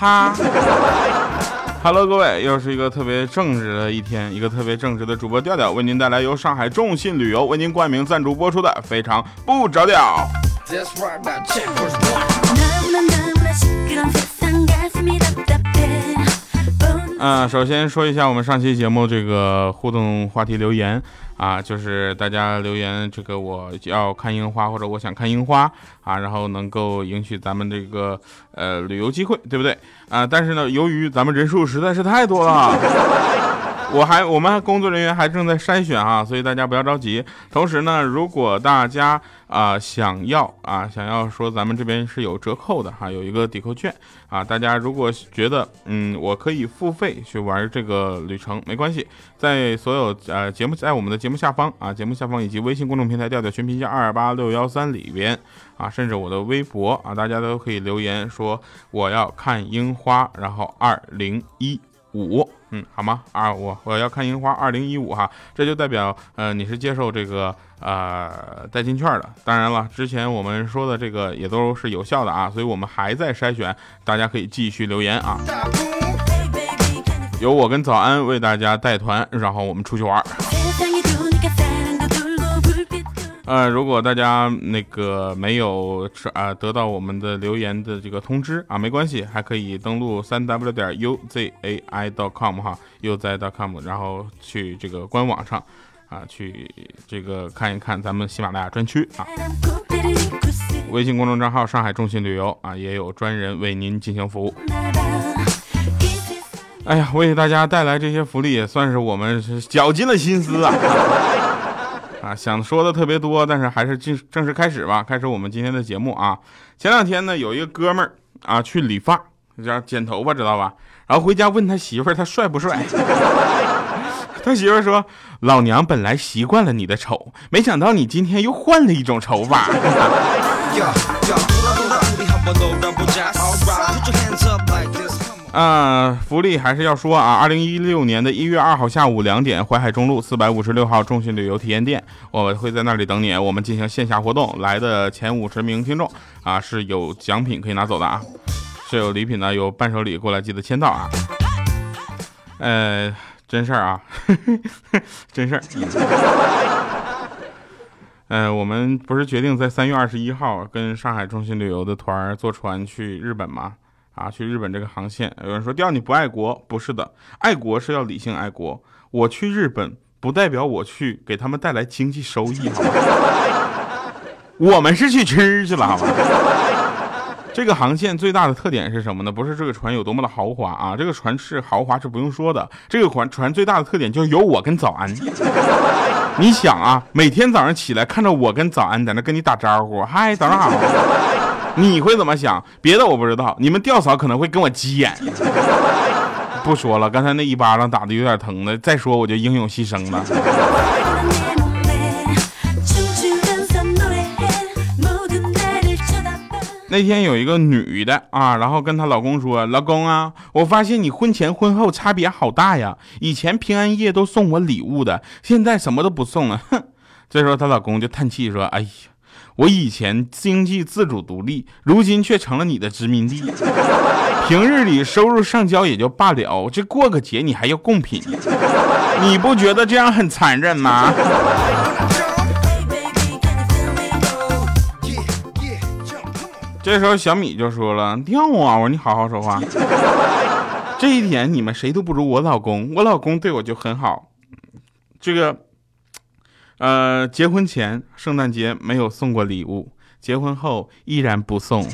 哈。Hello，各位，又是一个特别正直的一天，一个特别正直的主播调调为您带来由上海众信旅游为您冠名赞助播出的非常不着调。嗯，首先说一下我们上期节目这个互动话题留言啊，就是大家留言这个我要看樱花或者我想看樱花啊，然后能够赢取咱们这个呃旅游机会，对不对啊？但是呢，由于咱们人数实在是太多了。我还我们工作人员还正在筛选啊，所以大家不要着急。同时呢，如果大家啊想要啊想要说咱们这边是有折扣的哈，有一个抵扣券啊，大家如果觉得嗯我可以付费去玩这个旅程，没关系，在所有呃节目在我们的节目下方啊，节目下方以及微信公众平台调调全拼加二八六幺三里边啊，甚至我的微博啊，大家都可以留言说我要看樱花，然后二零一五。嗯，好吗？啊，我我要看樱花，二零一五哈，这就代表呃你是接受这个呃代金券的。当然了，之前我们说的这个也都是有效的啊，所以我们还在筛选，大家可以继续留言啊。由我跟早安为大家带团，然后我们出去玩。呃，如果大家那个没有啊得到我们的留言的这个通知啊，没关系，还可以登录三 w 点 U Z A I. dot com 哈，uzai.com，然后去这个官网上啊，去这个看一看咱们喜马拉雅专区啊。微信公众账号上海众信旅游啊，也有专人为您进行服务。哎呀，为大家带来这些福利，也算是我们绞尽了心思啊。想说的特别多，但是还是正正式开始吧。开始我们今天的节目啊。前两天呢，有一个哥们儿啊去理发，叫剪头发，知道吧？然后回家问他媳妇儿，他帅不帅？他媳妇儿说：“老娘本来习惯了你的丑，没想到你今天又换了一种丑法。”啊，福利还是要说啊！二零一六年的一月二号下午两点，淮海中路四百五十六号中信旅游体验店，我会在那里等你。我们进行线下活动，来的前五十名听众啊是有奖品可以拿走的啊，是有礼品的，有伴手礼过来记得签到啊。呃，真事儿啊，真事儿。嗯，我们不是决定在三月二十一号跟上海中信旅游的团坐船去日本吗？啊，去日本这个航线，有人说调你不爱国，不是的，爱国是要理性爱国。我去日本不代表我去给他们带来经济收益，我们是去吃去了，好吗？这个航线最大的特点是什么呢？不是这个船有多么的豪华啊，这个船是豪华是不用说的。这个船船最大的特点就是有我跟早安。你想啊，每天早上起来看着我跟早安在那跟你打招呼，嗨，早上好。你会怎么想？别的我不知道，你们吊嫂可能会跟我急眼。不说了，刚才那一巴掌打的有点疼的，再说我就英勇牺牲了。那天有一个女的啊，然后跟她老公说：“老公啊，我发现你婚前婚后差别好大呀，以前平安夜都送我礼物的，现在什么都不送了。”哼，这时候她老公就叹气说：“哎呀。”我以前经济自主独立，如今却成了你的殖民地。平日里收入上交也就罢了，这过个节你还要贡品，你不觉得这样很残忍吗？这时候小米就说了：“掉啊！我说你好好说话。这一点你们谁都不如我老公，我老公对我就很好。这个。”呃，结婚前圣诞节没有送过礼物，结婚后依然不送。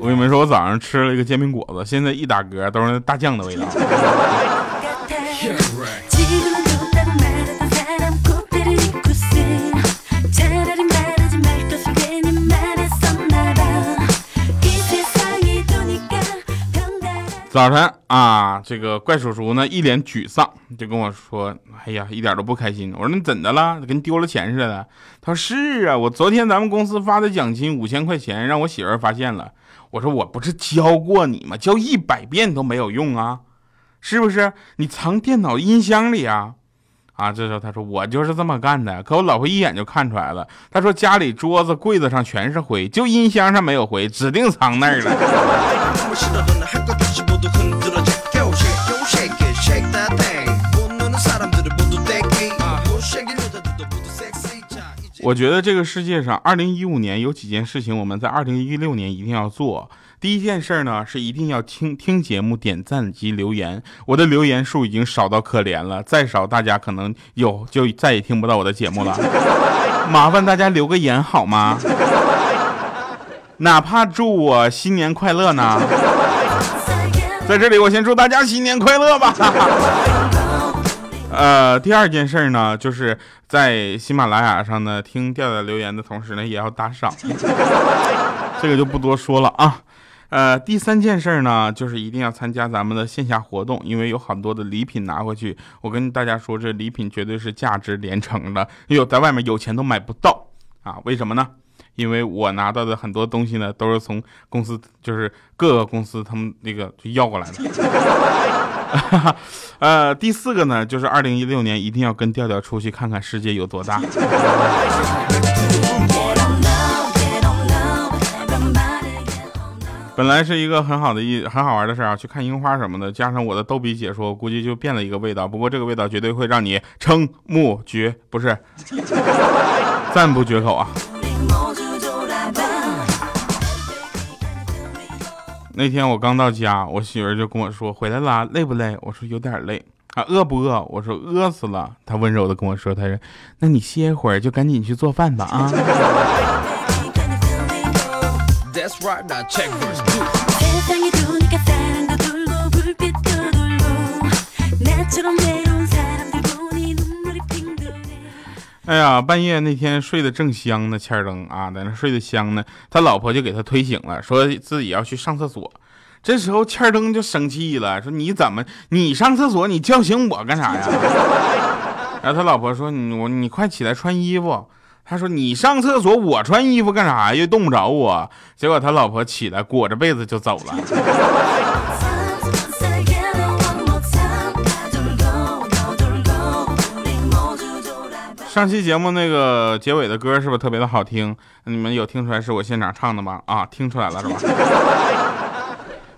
我跟你们说，我早上吃了一个煎饼果子，现在一打嗝都是大酱的味道。早晨啊，这个怪叔叔呢一脸沮丧，就跟我说：“哎呀，一点都不开心。”我说：“你怎的了？跟丢了钱似的。”他说：“是啊，我昨天咱们公司发的奖金五千块钱，让我媳妇发现了。”我说：“我不是教过你吗？教一百遍都没有用啊，是不是？你藏电脑音箱里啊？”啊，这时候他说我就是这么干的，可我老婆一眼就看出来了。他说家里桌子柜子上全是灰，就音箱上没有灰，指定藏那儿了。我觉得这个世界上，二零一五年有几件事情我们在二零一六年一定要做。第一件事呢，是一定要听听节目、点赞及留言。我的留言数已经少到可怜了，再少大家可能有就再也听不到我的节目了。麻烦大家留个言好吗？哪怕祝我新年快乐呢？在这里，我先祝大家新年快乐吧。呃，第二件事呢，就是在喜马拉雅上呢听调调留言的同时呢，也要打赏。这个就不多说了啊。呃，第三件事呢，就是一定要参加咱们的线下活动，因为有很多的礼品拿回去。我跟大家说，这礼品绝对是价值连城的，有在外面有钱都买不到啊！为什么呢？因为我拿到的很多东西呢，都是从公司，就是各个公司他们那个就要过来的。呃，第四个呢，就是二零一六年一定要跟调调出去看看世界有多大。本来是一个很好的一很好玩的事啊，去看樱花什么的，加上我的逗比解说，估计就变了一个味道。不过这个味道绝对会让你瞠目绝，不 是赞不绝口啊！那天我刚到家，我媳妇就跟我说：“回来啦，累不累？”我说：“有点累。”啊，饿不饿？我说：“饿死了。”她温柔的跟我说：“她说，那你歇一会儿，就赶紧去做饭吧。”啊。哎呀，半夜那天睡得正香呢，欠灯啊，在那睡得香呢，他老婆就给他推醒了，说自己要去上厕所。这时候欠灯就生气了，说你怎么你上厕所，你叫醒我干啥呀？然后他老婆说你我你快起来穿衣服。他说：“你上厕所，我穿衣服干啥呀？又冻不着我。”结果他老婆起来裹着被子就走了。上期节目那个结尾的歌是不是特别的好听？你们有听出来是我现场唱的吗？啊，听出来了是吧？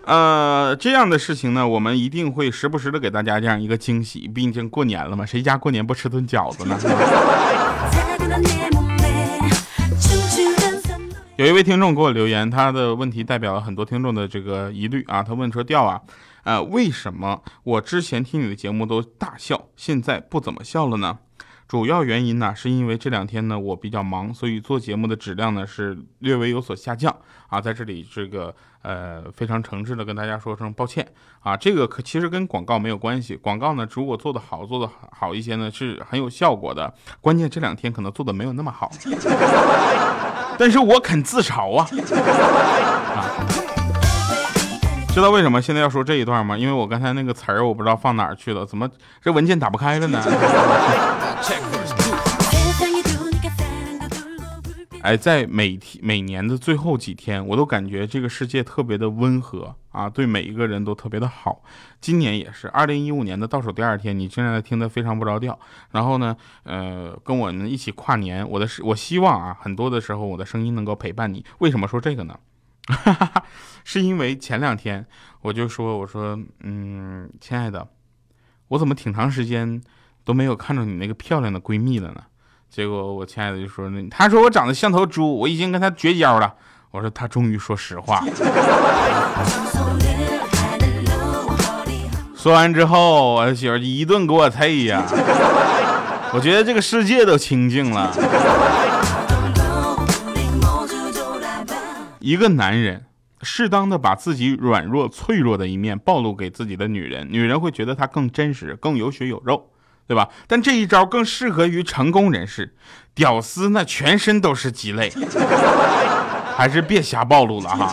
呃，这样的事情呢，我们一定会时不时的给大家这样一个惊喜。毕竟过年了嘛，谁家过年不吃顿饺子呢？有一位听众给我留言，他的问题代表了很多听众的这个疑虑啊。他问说：“调啊，呃，为什么我之前听你的节目都大笑，现在不怎么笑了呢？”主要原因呢，是因为这两天呢我比较忙，所以做节目的质量呢是略微有所下降啊。在这里，这个呃非常诚挚的跟大家说声抱歉啊。这个可其实跟广告没有关系，广告呢如果做的好，做的好一些呢是很有效果的。关键这两天可能做的没有那么好，但是我肯自嘲啊。知道为什么现在要说这一段吗？因为我刚才那个词儿我不知道放哪儿去了，怎么这文件打不开了呢？哎，在每天每年的最后几天，我都感觉这个世界特别的温和啊，对每一个人都特别的好。今年也是二零一五年的倒数第二天，你现在听得非常不着调。然后呢，呃，跟我们一起跨年，我的我希望啊，很多的时候我的声音能够陪伴你。为什么说这个呢？是因为前两天我就说，我说，嗯，亲爱的，我怎么挺长时间都没有看着你那个漂亮的闺蜜了呢？结果我亲爱的就说，那她说我长得像头猪，我已经跟她绝交了。我说她终于说实话。说完之后，我媳妇一顿给我啐呀，我觉得这个世界都清静了。一个男人适当的把自己软弱脆弱的一面暴露给自己的女人，女人会觉得他更真实，更有血有肉，对吧？但这一招更适合于成功人士，屌丝那全身都是鸡肋，还是别瞎暴露了哈。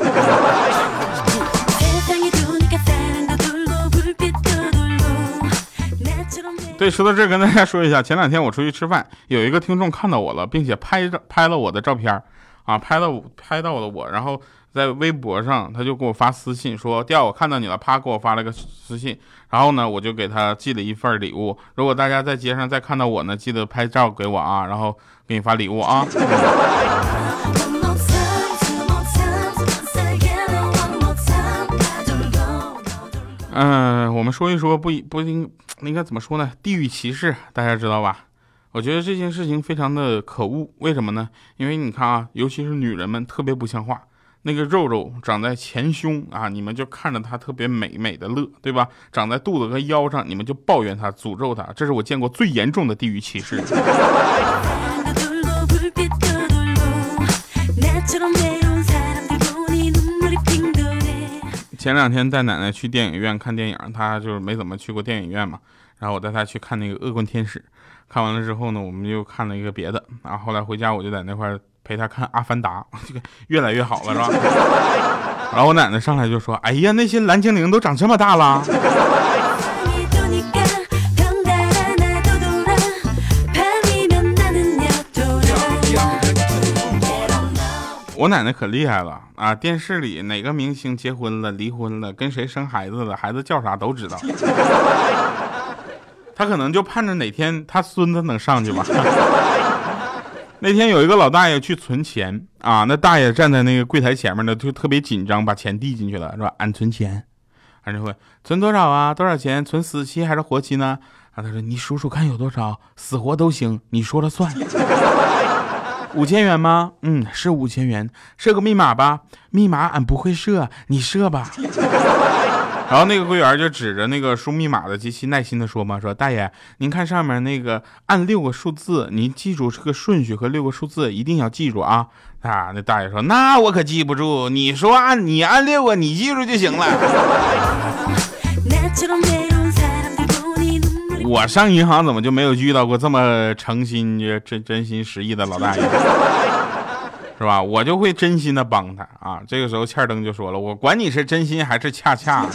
对，说到这儿，跟大家说一下，前两天我出去吃饭，有一个听众看到我了，并且拍着拍了我的照片。啊，拍到我拍到了我，然后在微博上，他就给我发私信说：“调，我看到你了。”啪，给我发了个私信。然后呢，我就给他寄了一份礼物。如果大家在街上再看到我呢，记得拍照给我啊，然后给你发礼物啊。嗯，我们说一说不不应应该怎么说呢？地域歧视，大家知道吧？我觉得这件事情非常的可恶，为什么呢？因为你看啊，尤其是女人们特别不像话，那个肉肉长在前胸啊，你们就看着她特别美美的乐，对吧？长在肚子和腰上，你们就抱怨她、诅咒她，这是我见过最严重的地域歧视。前两天带奶奶去电影院看电影，她就是没怎么去过电影院嘛，然后我带他去看那个《恶棍天使》。看完了之后呢，我们又看了一个别的，然后后来回家我就在那块陪他看《阿凡达》，这个越来越好了，是吧？然后我奶奶上来就说：“哎呀，那些蓝精灵都长这么大了。”我奶奶可厉害了啊！电视里哪个明星结婚了、离婚了、跟谁生孩子了、孩子叫啥都知道。他可能就盼着哪天他孙子能上去吧。那天有一个老大爷去存钱啊，那大爷站在那个柜台前面呢，就特别紧张，把钱递进去了，是吧？俺存钱，俺就会存多少啊？多少钱？存死期还是活期呢？啊，他说你数数看有多少，死活都行，你说了算。五千元吗？嗯，是五千元。设个密码吧，密码俺不会设，你设吧。然后那个柜员就指着那个输密码的机器，耐心的说嘛：“说大爷，您看上面那个按六个数字，您记住这个顺序和六个数字，一定要记住啊！”啊，那大爷说：“那我可记不住，你说按你按六个，你记住就行了。”我上银行怎么就没有遇到过这么诚心、真真心实意的老大爷？是吧？我就会真心的帮他啊！这个时候，欠灯就说了：“我管你是真心还是恰恰。”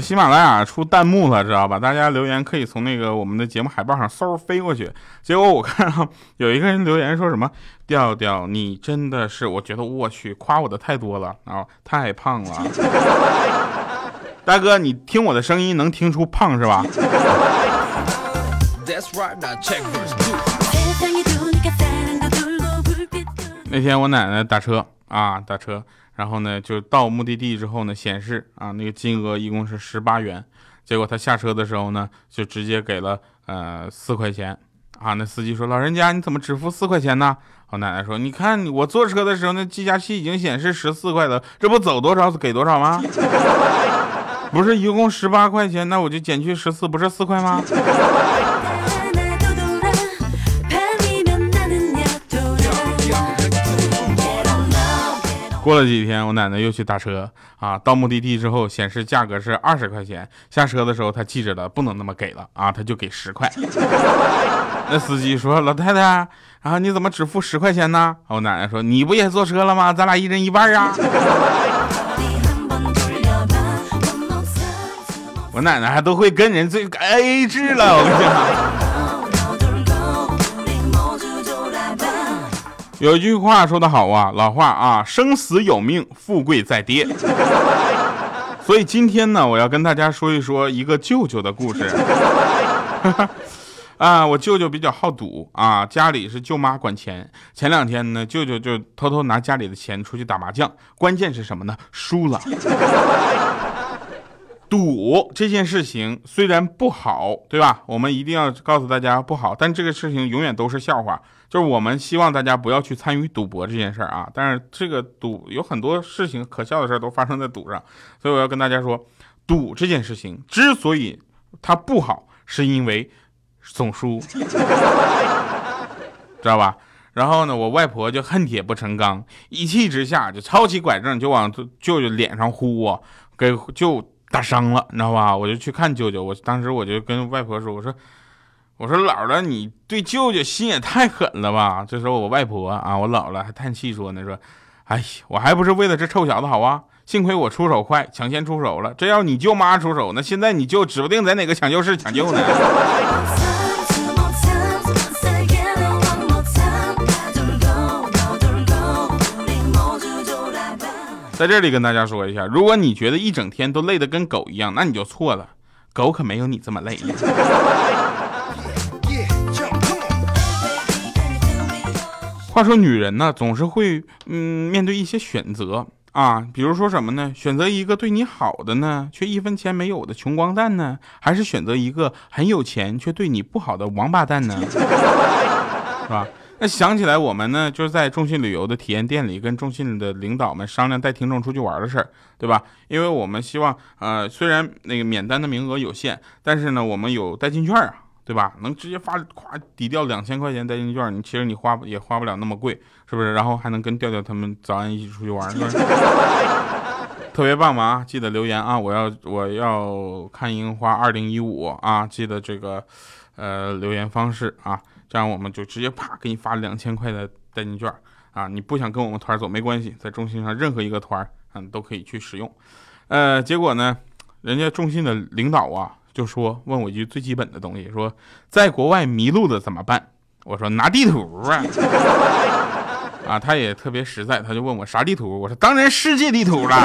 喜马拉雅出弹幕了，知道吧？大家留言可以从那个我们的节目海报上嗖飞过去。结果我看到有一个人留言说什么：“调调，你真的是……我觉得我去夸我的太多了啊，太胖了。”大哥，你听我的声音能听出胖是吧？那天我奶奶打车啊，打车，然后呢就到目的地之后呢，显示啊那个金额一共是十八元，结果他下车的时候呢，就直接给了呃四块钱啊。那司机说：“老人家你怎么只付四块钱呢？”我奶奶说：“你看我坐车的时候，那计价器已经显示十四块了，这不走多少给多少吗？”不是一共十八块钱，那我就减去十四，不是四块吗？过了几天，我奶奶又去打车啊，到目的地之后显示价格是二十块钱，下车的时候她记着了，不能那么给了啊，她就给十块。那司机说：“老太太，啊你怎么只付十块钱呢？”我奶奶说：“你不也坐车了吗？咱俩一人一半啊。”我奶奶还都会跟人最 A A 制了，我跟你讲。有一句话说得好啊，老话啊，生死有命，富贵在爹。所以今天呢，我要跟大家说一说一个舅舅的故事。啊，我舅舅比较好赌啊，家里是舅妈管钱。前两天呢，舅舅就偷偷拿家里的钱出去打麻将，关键是什么呢？输了。赌这件事情虽然不好，对吧？我们一定要告诉大家不好，但这个事情永远都是笑话。就是我们希望大家不要去参与赌博这件事儿啊。但是这个赌有很多事情可笑的事儿都发生在赌上，所以我要跟大家说，赌这件事情之所以它不好，是因为总输，知道吧？然后呢，我外婆就恨铁不成钢，一气之下就抄起拐杖就往舅舅脸上呼啊，给舅。打伤了，你知道吧？我就去看舅舅。我当时我就跟外婆说：“我说，我说姥姥，你对舅舅心也太狠了吧？”这时候我外婆啊，我姥姥还叹气说呢：“说，哎呀，我还不是为了这臭小子好啊！幸亏我出手快，抢先出手了。这要你舅妈出手，那现在你舅指不定在哪个抢救室抢救呢。”在这里跟大家说一下，如果你觉得一整天都累得跟狗一样，那你就错了，狗可没有你这么累。话说，女人呢，总是会嗯面对一些选择啊，比如说什么呢？选择一个对你好的呢，却一分钱没有的穷光蛋呢，还是选择一个很有钱却对你不好的王八蛋呢？是吧？那想起来，我们呢就是在中信旅游的体验店里，跟中信的领导们商量带听众出去玩的事儿，对吧？因为我们希望，呃，虽然那个免单的名额有限，但是呢，我们有代金券啊。对吧？能直接发，咵抵掉两千块钱代金券，你其实你花也花不了那么贵，是不是？然后还能跟调调他们早安一起出去玩，特别棒嘛！记得留言啊！我要我要看樱花二零一五啊！记得这个呃留言方式啊，这样我们就直接啪给你发两千块的代金券啊！你不想跟我们团走没关系，在中信上任何一个团嗯都可以去使用。呃，结果呢，人家中信的领导啊。就说问我一句最基本的东西，说在国外迷路了怎么办？我说拿地图啊！啊，他也特别实在，他就问我啥地图？我说当然世界地图了。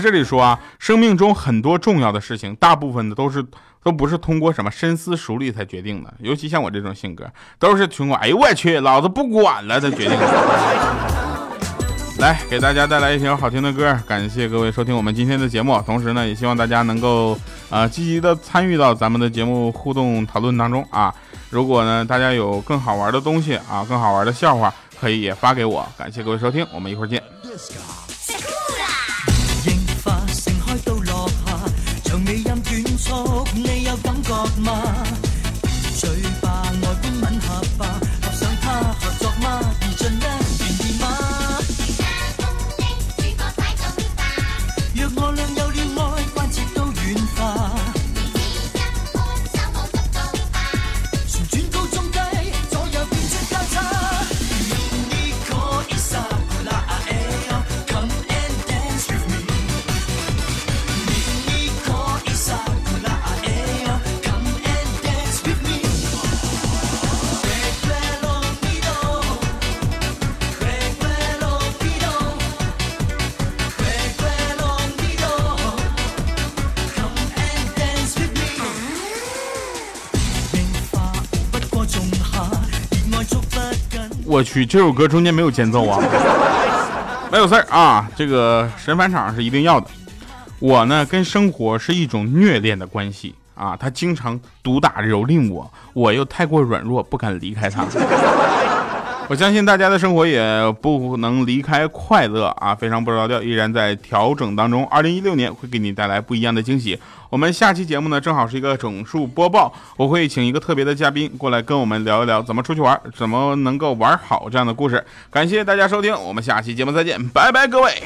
这里说啊，生命中很多重要的事情，大部分的都是都不是通过什么深思熟虑才决定的，尤其像我这种性格，都是通过哎呦我去，老子不管了才决定的。来给大家带来一首好听的歌，感谢各位收听我们今天的节目，同时呢，也希望大家能够呃积极的参与到咱们的节目互动讨论当中啊。如果呢大家有更好玩的东西啊，更好玩的笑话，可以也发给我。感谢各位收听，我们一会儿见。我去，这首歌中间没有间奏啊，没有事儿啊，这个神返场是一定要的。我呢，跟生活是一种虐恋的关系啊，他经常毒打蹂躏我，我又太过软弱，不敢离开他。我相信大家的生活也不能离开快乐啊，非常不着调，依然在调整当中。二零一六年会给你带来不一样的惊喜。我们下期节目呢，正好是一个整数播报，我会请一个特别的嘉宾过来跟我们聊一聊怎么出去玩，怎么能够玩好这样的故事。感谢大家收听，我们下期节目再见，拜拜，各位。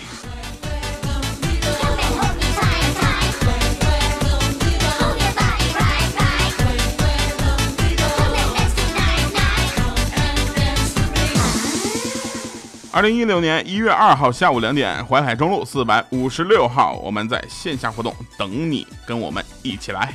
二零一六年一月二号下午两点，淮海中路四百五十六号，我们在线下活动等你，跟我们一起来。